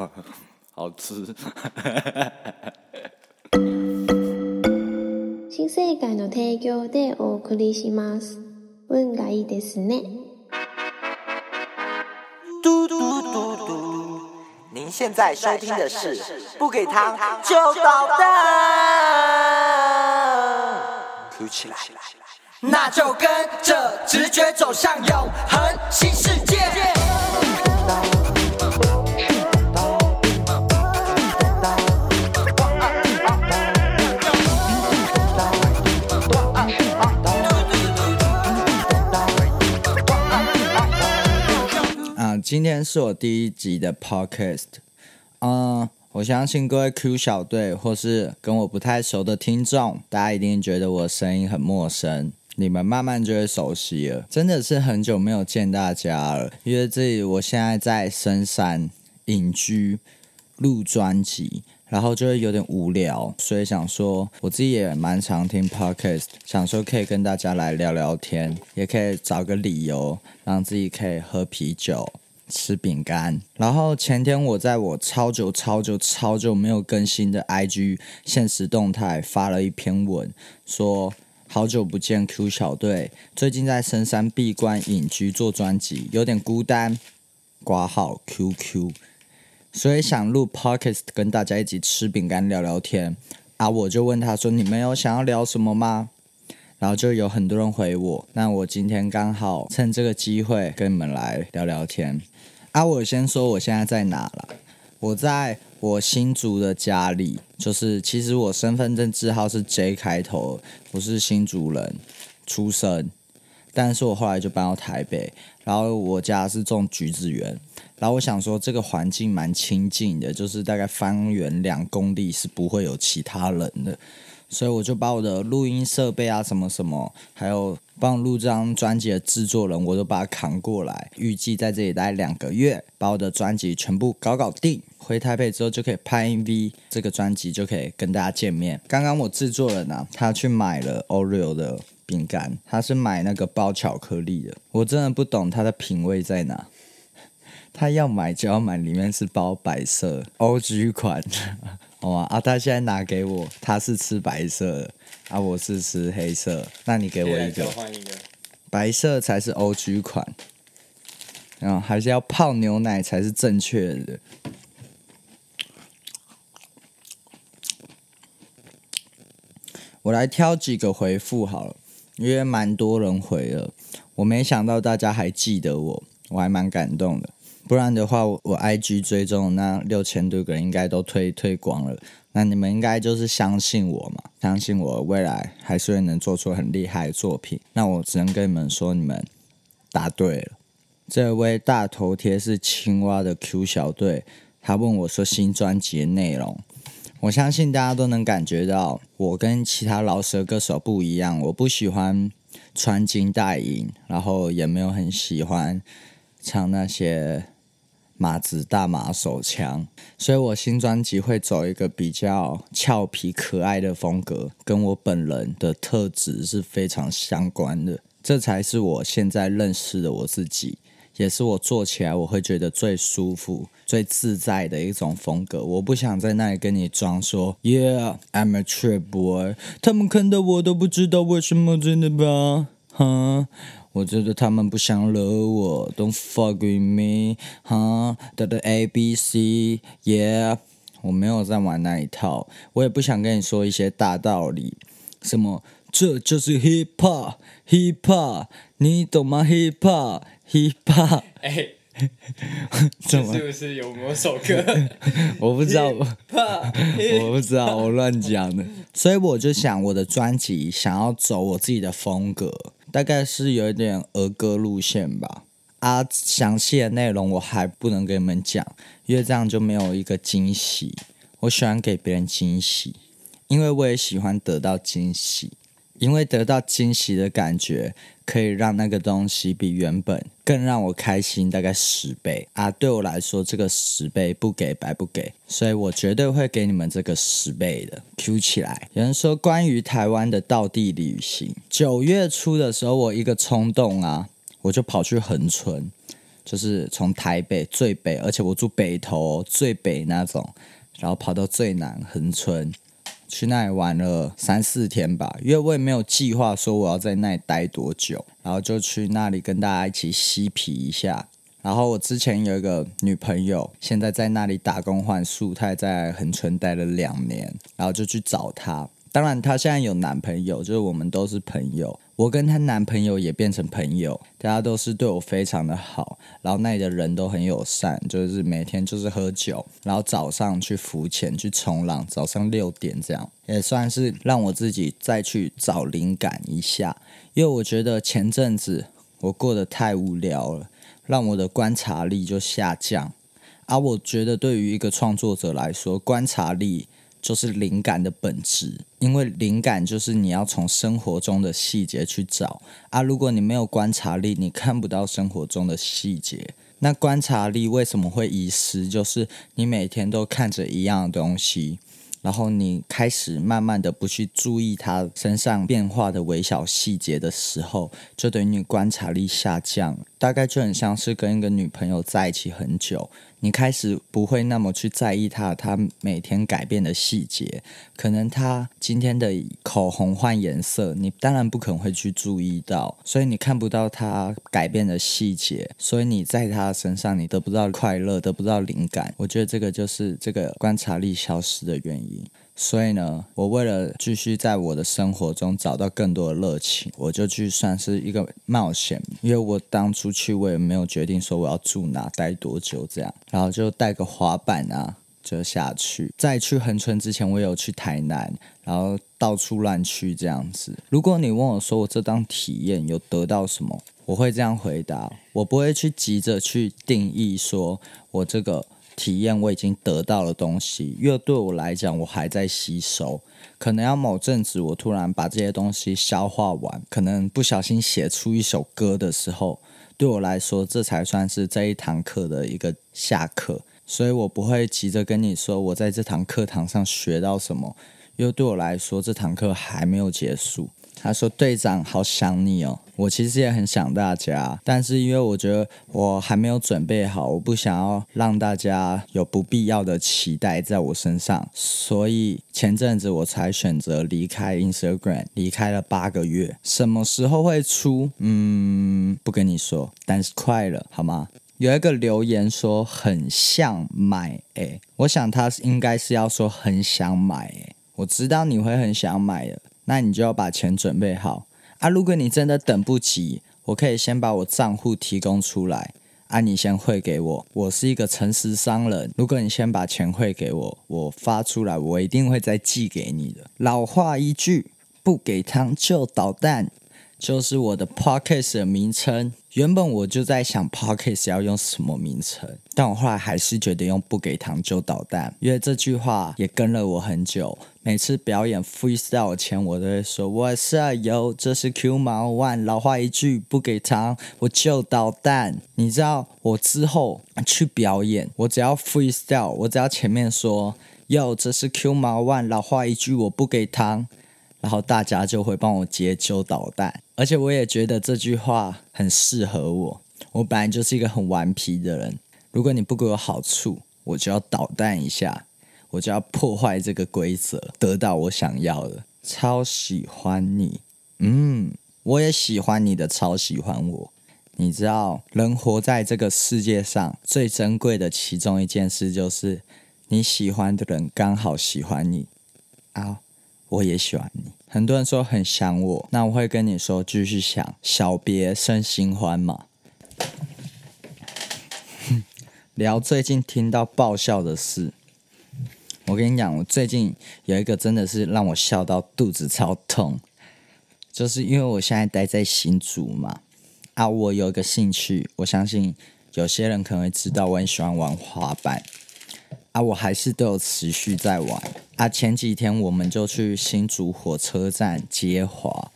好吃。新世界の提供でお送りします。運がいいですね。嘟嘟嘟嘟，您现在收听的是不给糖就捣蛋，哭起来，那就跟着直觉走向永恒新世界。 今天是我第一集的 podcast。嗯，我相信各位 Q 小队或是跟我不太熟的听众，大家一定觉得我声音很陌生，你们慢慢就会熟悉了。真的是很久没有见大家了，因为这里我现在在深山隐居录专辑。然后就会有点无聊，所以想说我自己也蛮常听 podcast，想说可以跟大家来聊聊天，也可以找个理由让自己可以喝啤酒、吃饼干。然后前天我在我超久、超久、超久没有更新的 IG 现实动态发了一篇文，说好久不见 Q 小队，最近在深山闭关隐居做专辑，有点孤单。挂号 QQ。所以想录 podcast 跟大家一起吃饼干聊聊天啊，我就问他说：“你们有想要聊什么吗？”然后就有很多人回我。那我今天刚好趁这个机会跟你们来聊聊天啊。我先说我现在在哪了？我在我新竹的家里，就是其实我身份证字号是 J 开头，我是新竹人出生，但是我后来就搬到台北，然后我家是种橘子园。然后我想说，这个环境蛮清静的，就是大概方圆两公里是不会有其他人的，所以我就把我的录音设备啊，什么什么，还有帮我录这张专辑的制作人，我都把它扛过来。预计在这里待两个月，把我的专辑全部搞搞定。回台北之后就可以拍 MV，这个专辑就可以跟大家见面。刚刚我制作人啊，他去买了 Oreo 的饼干，他是买那个包巧克力的，我真的不懂他的品味在哪。他要买就要买，里面是包白色 OG 款，好吗？啊，他现在拿给我，他是吃白色的，啊，我是吃黑色，那你给我一个，换一个，白色才是 OG 款，然后还是要泡牛奶才是正确的。我来挑几个回复好了，因为蛮多人回了，我没想到大家还记得我，我还蛮感动的。不然的话，我 IG 追踪那六千多个人应该都推推广了。那你们应该就是相信我嘛，相信我未来还是会能做出很厉害的作品。那我只能跟你们说，你们答对了。这位大头贴是青蛙的 Q 小队，他问我说新专辑的内容。我相信大家都能感觉到，我跟其他老舌歌手不一样，我不喜欢穿金戴银，然后也没有很喜欢唱那些。马子大马手枪，所以我新专辑会走一个比较俏皮可爱的风格，跟我本人的特质是非常相关的。这才是我现在认识的我自己，也是我做起来我会觉得最舒服、最自在的一种风格。我不想在那里跟你装说，Yeah，I'm a trip boy，。他们看到我都不知道为什么，真的吧？哈。我觉得他们不想惹我，Don't fuck with me，哈，的的 A B C，Yeah，我没有在玩那一套，我也不想跟你说一些大道理，什么这就是 hip hop，hip hop，你懂吗？hip hop，hip hop，哎，怎么是不是有某首歌？我不知道，我不知道，我乱讲的，所以我就想我的专辑想要走我自己的风格。大概是有一点儿歌路线吧，啊，详细的内容我还不能跟你们讲，因为这样就没有一个惊喜。我喜欢给别人惊喜，因为我也喜欢得到惊喜，因为得到惊喜的感觉可以让那个东西比原本更让我开心，大概十倍啊！对我来说，这个十倍不给白不给，所以我绝对会给你们这个十倍的。Q 起来！有人说关于台湾的道地旅行，九月初的时候，我一个冲动啊，我就跑去横村，就是从台北最北，而且我住北头最北那种，然后跑到最南横村，去那里玩了三四天吧，因为我也没有计划说我要在那里待多久，然后就去那里跟大家一起嬉皮一下。然后我之前有一个女朋友，现在在那里打工换宿，她也在恒春待了两年，然后就去找她。当然，她现在有男朋友，就是我们都是朋友。我跟她男朋友也变成朋友，大家都是对我非常的好。然后那里的人都很友善，就是每天就是喝酒，然后早上去浮潜、去冲浪，早上六点这样，也算是让我自己再去找灵感一下。因为我觉得前阵子我过得太无聊了。让我的观察力就下降，而我觉得对于一个创作者来说，观察力就是灵感的本质，因为灵感就是你要从生活中的细节去找啊。如果你没有观察力，你看不到生活中的细节。那观察力为什么会遗失？就是你每天都看着一样的东西。然后你开始慢慢的不去注意它身上变化的微小细节的时候，就等于你观察力下降。大概就很像是跟一个女朋友在一起很久。你开始不会那么去在意她，她每天改变的细节，可能她今天的口红换颜色，你当然不可能会去注意到，所以你看不到她改变的细节，所以你在她身上你得不到快乐，得不到灵感。我觉得这个就是这个观察力消失的原因。所以呢，我为了继续在我的生活中找到更多的热情，我就去算是一个冒险。因为我当初去，我也没有决定说我要住哪、待多久这样，然后就带个滑板啊，就下去。在去横村之前，我有去台南，然后到处乱去这样子。如果你问我说我这档体验有得到什么，我会这样回答：我不会去急着去定义说我这个。体验我已经得到了东西，因为对我来讲，我还在吸收。可能要某阵子，我突然把这些东西消化完，可能不小心写出一首歌的时候，对我来说，这才算是这一堂课的一个下课。所以我不会急着跟你说我在这堂课堂上学到什么，因为对我来说，这堂课还没有结束。他说：“队长，好想你哦！我其实也很想大家，但是因为我觉得我还没有准备好，我不想要让大家有不必要的期待在我身上，所以前阵子我才选择离开 Instagram，离开了八个月。什么时候会出？嗯，不跟你说，但是快了，好吗？有一个留言说很像买，诶，我想他应该是要说很想买，诶，我知道你会很想买的。”那你就要把钱准备好啊！如果你真的等不及，我可以先把我账户提供出来啊，你先汇给我。我是一个诚实商人，如果你先把钱汇给我，我发出来，我一定会再寄给你的。老话一句，不给糖就捣蛋。就是我的 p o c k e t 的名称，原本我就在想 podcast 要用什么名称，但我后来还是决定用“不给糖就捣蛋”，因为这句话也跟了我很久。每次表演 freestyle 前，我都会说：“我是有，这是 Q 毛 One。”老话一句，不给糖我就捣蛋。你知道，我之后去表演，我只要 freestyle，我只要前面说：“有，这是 Q 毛 One。”老话一句，我不给糖。然后大家就会帮我接揪导弹，而且我也觉得这句话很适合我。我本来就是一个很顽皮的人，如果你不给我好处，我就要捣蛋一下，我就要破坏这个规则，得到我想要的。超喜欢你，嗯，我也喜欢你的，超喜欢我。你知道，人活在这个世界上最珍贵的其中一件事，就是你喜欢的人刚好喜欢你啊。我也喜欢你。很多人说很想我，那我会跟你说，继续想，小别胜新欢嘛。聊最近听到爆笑的事，我跟你讲，我最近有一个真的是让我笑到肚子超痛，就是因为我现在待在新竹嘛，啊，我有一个兴趣，我相信有些人可能会知道，我很喜欢玩滑板。啊，我还是都有持续在玩啊。前几天我们就去新竹火车站接滑，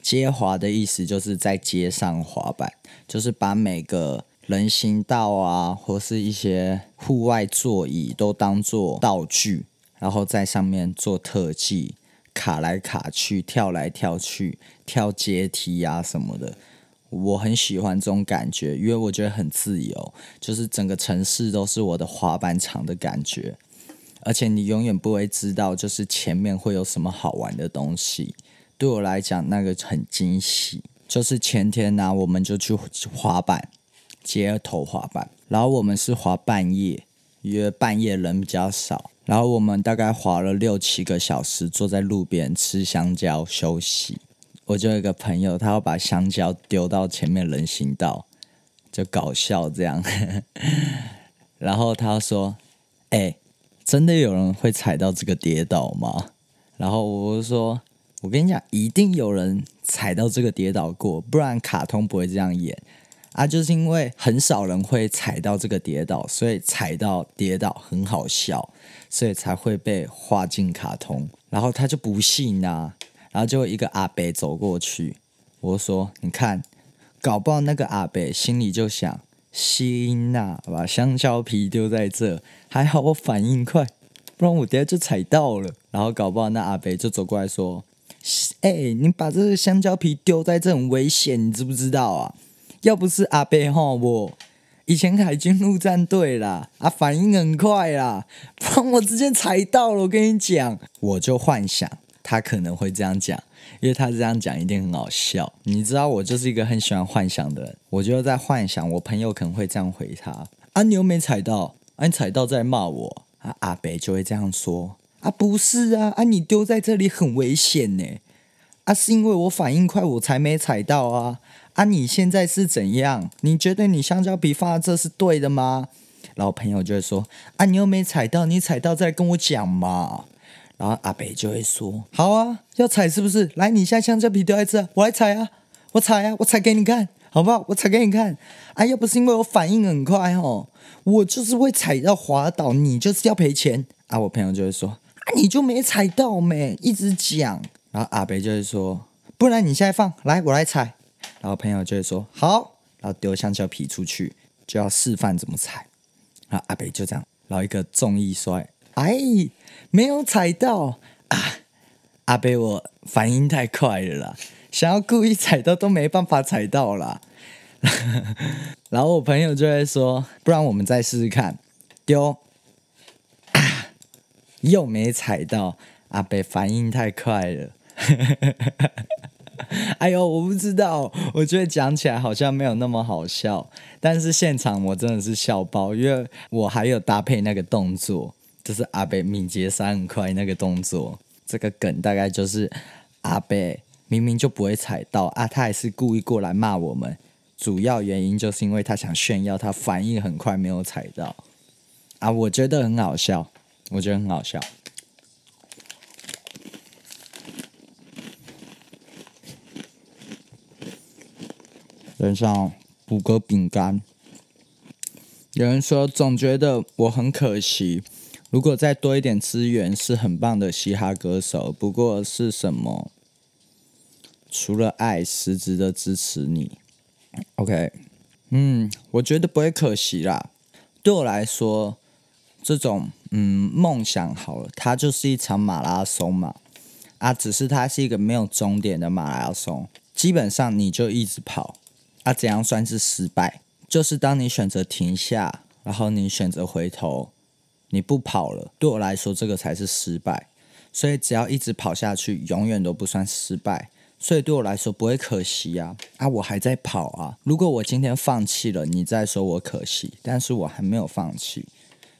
接滑的意思就是在街上滑板，就是把每个人行道啊，或是一些户外座椅都当做道具，然后在上面做特技，卡来卡去，跳来跳去，跳阶梯啊什么的。我很喜欢这种感觉，因为我觉得很自由，就是整个城市都是我的滑板场的感觉，而且你永远不会知道，就是前面会有什么好玩的东西。对我来讲，那个很惊喜。就是前天呢，我们就去滑板，街头滑板，然后我们是滑半夜，因为半夜人比较少。然后我们大概滑了六七个小时，坐在路边吃香蕉休息。我就有一个朋友，他要把香蕉丢到前面人行道，就搞笑这样。然后他说：“哎，真的有人会踩到这个跌倒吗？”然后我就说：“我跟你讲，一定有人踩到这个跌倒过，不然卡通不会这样演。”啊，就是因为很少人会踩到这个跌倒，所以踩到跌倒很好笑，所以才会被画进卡通。然后他就不信呐，然后就一个阿伯走过去，我说：“你看，搞不好那个阿伯心里就想，心呐，把香蕉皮丢在这，还好我反应快，不然我等下就踩到了。然后搞不好那阿伯就走过来说：，哎，你把这个香蕉皮丢在这很危险，你知不知道啊？”要不是阿伯吼我，以前海军陆战队啦，啊反应很快啦，不然我直接踩到了。我跟你讲，我就幻想他可能会这样讲，因为他这样讲一定很好笑。你知道我就是一个很喜欢幻想的人，我就在幻想我朋友可能会这样回他：啊你又没踩到，啊你踩到再骂我。啊阿北就会这样说：啊不是啊，啊你丢在这里很危险呢，啊是因为我反应快，我才没踩到啊。啊，你现在是怎样？你觉得你香蕉皮放在这是对的吗？然后朋友就会说：啊，你又没踩到，你踩到再跟我讲嘛。然后阿北就会说：好啊，要踩是不是？来，你现在香蕉皮丢在这，我来踩啊，我踩啊，我踩给你看，好不好？我踩给你看。啊，要不是因为我反应很快哦，我就是会踩到滑倒，你就是要赔钱。啊，我朋友就会说：啊，你就没踩到没？一直讲。然后阿北就会说：不然你现在放，来，我来踩。然后朋友就会说好，然后丢香蕉皮出去，就要示范怎么踩。然后阿北就这样，然后一个重一摔，哎，没有踩到。啊！阿贝我反应太快了啦，想要故意踩到都没办法踩到啦。然后我朋友就会说，不然我们再试试看，丢。啊，又没踩到，阿北反应太快了。哎呦，我不知道，我觉得讲起来好像没有那么好笑，但是现场我真的是笑爆，因为我还有搭配那个动作，就是阿北敏捷三很快那个动作，这个梗大概就是阿北明明就不会踩到啊，他还是故意过来骂我们，主要原因就是因为他想炫耀他反应很快没有踩到啊，我觉得很好笑，我觉得很好笑。人上补个饼干。有人说，总觉得我很可惜。如果再多一点资源，是很棒的嘻哈歌手。不过是什么？除了爱，实质的支持你。OK，嗯，我觉得不会可惜啦。对我来说，这种嗯梦想好了，它就是一场马拉松嘛。啊，只是它是一个没有终点的马拉松，基本上你就一直跑。啊怎样算是失败？就是当你选择停下，然后你选择回头，你不跑了。对我来说，这个才是失败。所以只要一直跑下去，永远都不算失败。所以对我来说不会可惜呀。啊，我还在跑啊。如果我今天放弃了，你再说我可惜，但是我还没有放弃，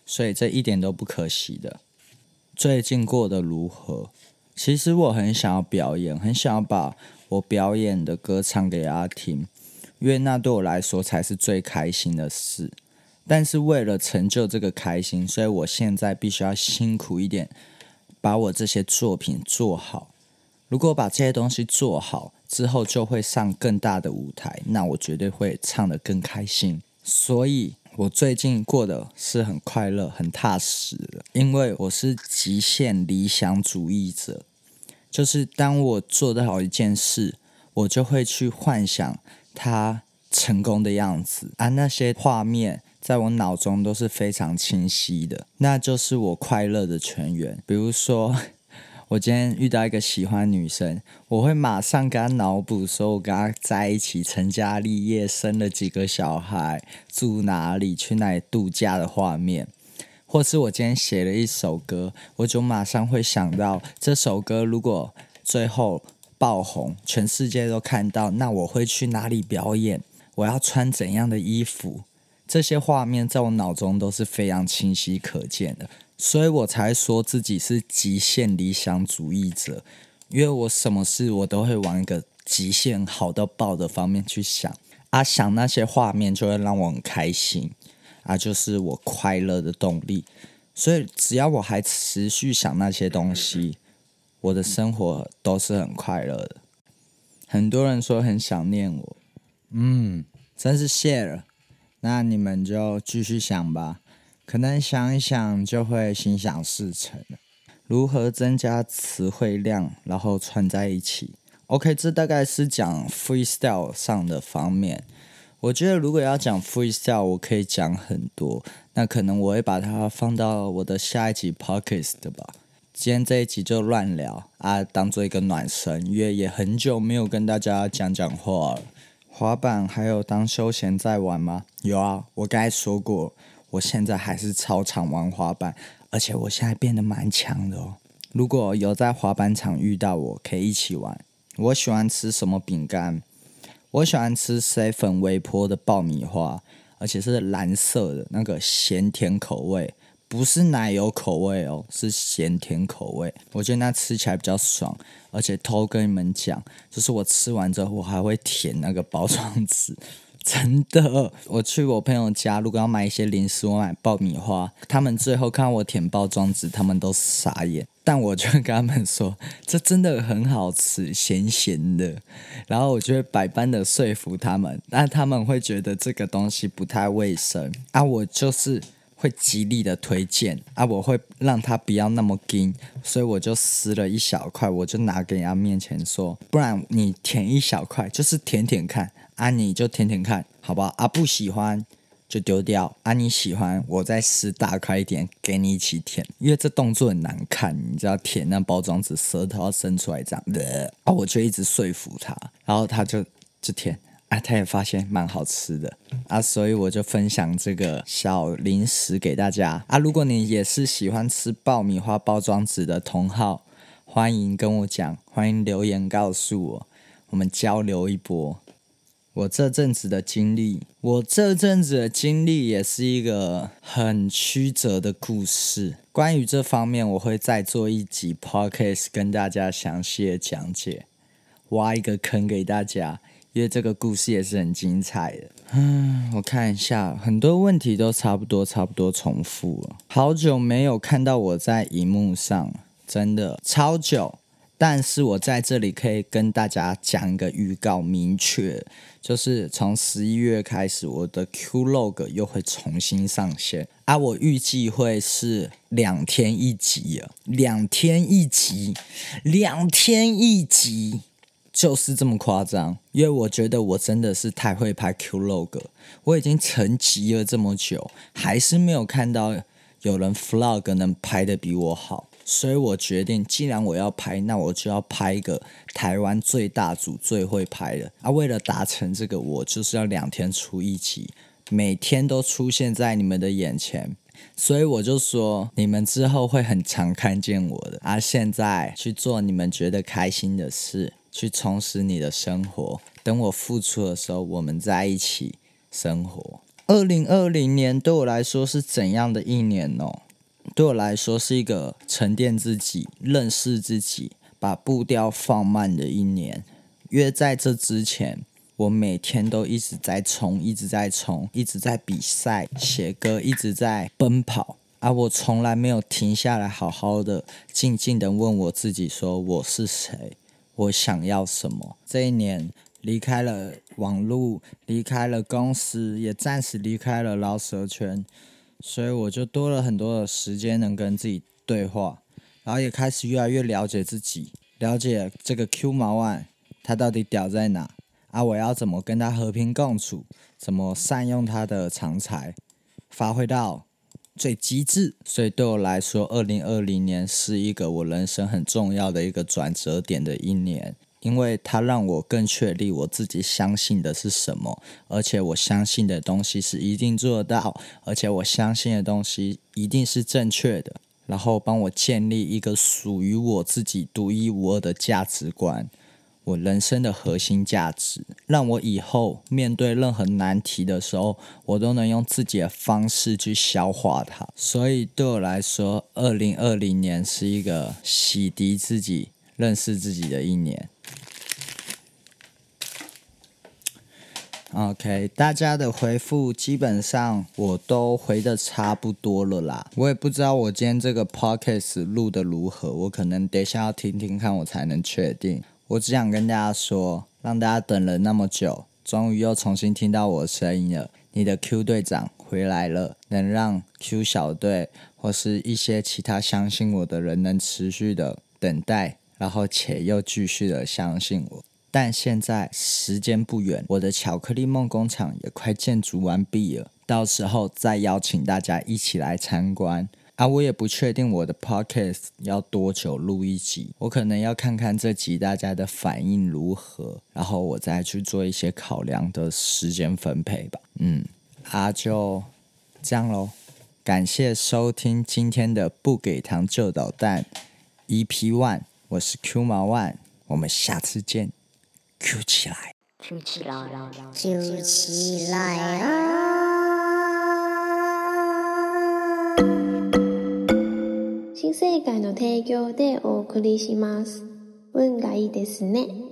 所以这一点都不可惜的。最近过得如何？其实我很想要表演，很想要把我表演的歌唱给大家听。因为那对我来说才是最开心的事，但是为了成就这个开心，所以我现在必须要辛苦一点，把我这些作品做好。如果把这些东西做好之后，就会上更大的舞台，那我绝对会唱得更开心。所以我最近过得是很快乐、很踏实的，因为我是极限理想主义者，就是当我做得好一件事，我就会去幻想。他成功的样子啊，那些画面在我脑中都是非常清晰的，那就是我快乐的泉源。比如说，我今天遇到一个喜欢女生，我会马上跟她脑补说，我跟她在一起，成家立业，生了几个小孩，住哪里，去哪里度假的画面。或是我今天写了一首歌，我就马上会想到这首歌如果最后爆红，全世界都看到，那我会去哪里表演？我要穿怎样的衣服？这些画面在我脑中都是非常清晰可见的。所以我才说自己是极限理想主义者，因为我什么事我都会往一个极限好到爆的方面去想啊，想那些画面就会让我很开心啊，就是我快乐的动力。所以只要我还持续想那些东西，我的生活都是很快乐的。很多人说很想念我，嗯，真是谢了。那你们就继续想吧。可能想一想就会心想事成。如何增加词汇量，然后串在一起？OK，这大概是讲 freestyle 上的方面。我觉得如果要讲 freestyle，我可以讲很多。那可能我会把它放到我的下一集 podcast 吧。今天这一集就乱聊啊，当做一个暖身，因为也很久没有跟大家讲讲话了。滑板还有当休闲在玩吗？有啊，我刚才说过。我现在还是超常玩滑板，而且我现在变得蛮强的哦。如果有在滑板场遇到我，可以一起玩。我喜欢吃什么饼干？我喜欢吃 seven 微波的爆米花，而且是蓝色的那个咸甜口味，不是奶油口味哦，是咸甜口味。我觉得那吃起来比较爽，而且偷跟你们讲，就是我吃完之后，我还会舔那个包装纸。真的，我去我朋友家，如果要买一些零食，我买爆米花，他们最后看我舔包装纸，他们都傻眼。但我就跟他们说，这真的很好吃，咸咸的。然后我就会百般的说服他们，但他们会觉得这个东西不太卫生啊。我就是会极力的推荐啊，我会让他不要那么硬，所以我就撕了一小块，我就拿给人家面前说，不然你舔一小块，就是舔舔看。啊，你就舔舔看，好不好？啊，不喜欢就丢掉。啊，你喜欢，我再撕大块一点给你一起舔，因为这动作很难看，你知道舔那包装纸，舌头要伸出来这样。啊，我就一直说服他，然后他就就舔，啊，他也发现蛮好吃的，啊，所以我就分享这个小零食给大家。啊，如果你也是喜欢吃爆米花包装纸的同好，欢迎跟我讲，欢迎留言告诉我，我们交流一波。我这阵子的经历，我这阵子的经历也是一个很曲折的故事。关于这方面，我会再做一集 podcast 跟大家详细的讲解，挖一个坑给大家，因为这个故事也是很精彩的。嗯，我看一下，很多问题都差不多，差不多重复了。好久没有看到我在荧幕上，真的超久。但是我在这里可以跟大家讲一个预告，明确就是从十一月开始，我的 Q Log 又会重新上线啊！我预计会是两天一集，两天一集，两天一集，就是这么夸张。因为我觉得我真的是太会拍 Q Log，我已经沉寂了这么久，还是没有看到有人 Vlog 能拍的比我好。所以我决定，既然我要拍，那我就要拍一个台湾最大组、最会拍的啊！为了达成这个，我就是要两天出一集，每天都出现在你们的眼前。所以我就说，你们之后会很常看见我的啊！现在去做你们觉得开心的事，去充实你的生活。等我付出的时候，我们在一起生活。二零二零年对我来说是怎样的一年呢？对我来说是一个沉淀自己、认识自己、把步调放慢的一年。约在这之前，我每天都一直在冲，一直在冲，一直在比赛、写歌，一直在奔跑，而我从来没有停下来，好好的、静静的问我自己：说我是谁？我想要什么？这一年离开了网络，离开了公司，也暂时离开了老蛇圈。所以我就多了很多的时间能跟自己对话，然后也开始越来越了解自己，了解这个 Q 毛万他到底屌在哪啊？我要怎么跟他和平共处？怎么善用他的长才，发挥到最极致。所以对我来说，二零二零年是一个我人生很重要的一个转折点的一年，因为它让我更确立我自己相信的是什么，而且我相信的东西是一定做得到，而且我相信的东西一定是正确的。然后帮我建立一个属于我自己独一无二的价值观，我人生的核心价值，让我以后面对任何难题的时候，我都能用自己的方式去消化它。所以对我来说，二零二零年是一个洗涤自己、认识自己的一年。OK，大家的回复基本上我都回的差不多了啦。我也不知道我今天这个 Podcast 录的如何，我可能等一下要听听看，我才能确定。我只想跟大家说，让大家等了那么久，终于又重新听到我的声音了。你的 Q 队长回来了，能让 Q 小队或是一些其他相信我的人能持续的等待，然后且又继续的相信我。但现在时间不远，我的巧克力梦工厂也快建筑完毕了，到时候再邀请大家一起来参观。啊，我也不确定我的 podcast 要多久录一集，我可能要看看这集大家的反应如何，然后我再去做一些考量的时间分配吧。嗯，啊，就这样喽，感谢收听今天的不给糖就捣蛋 EP One，我是 Q 毛 One，我们下次见。Q 起来，Q 起来，Q 起来啊！新世界の提供でお送りします。運がいいですね。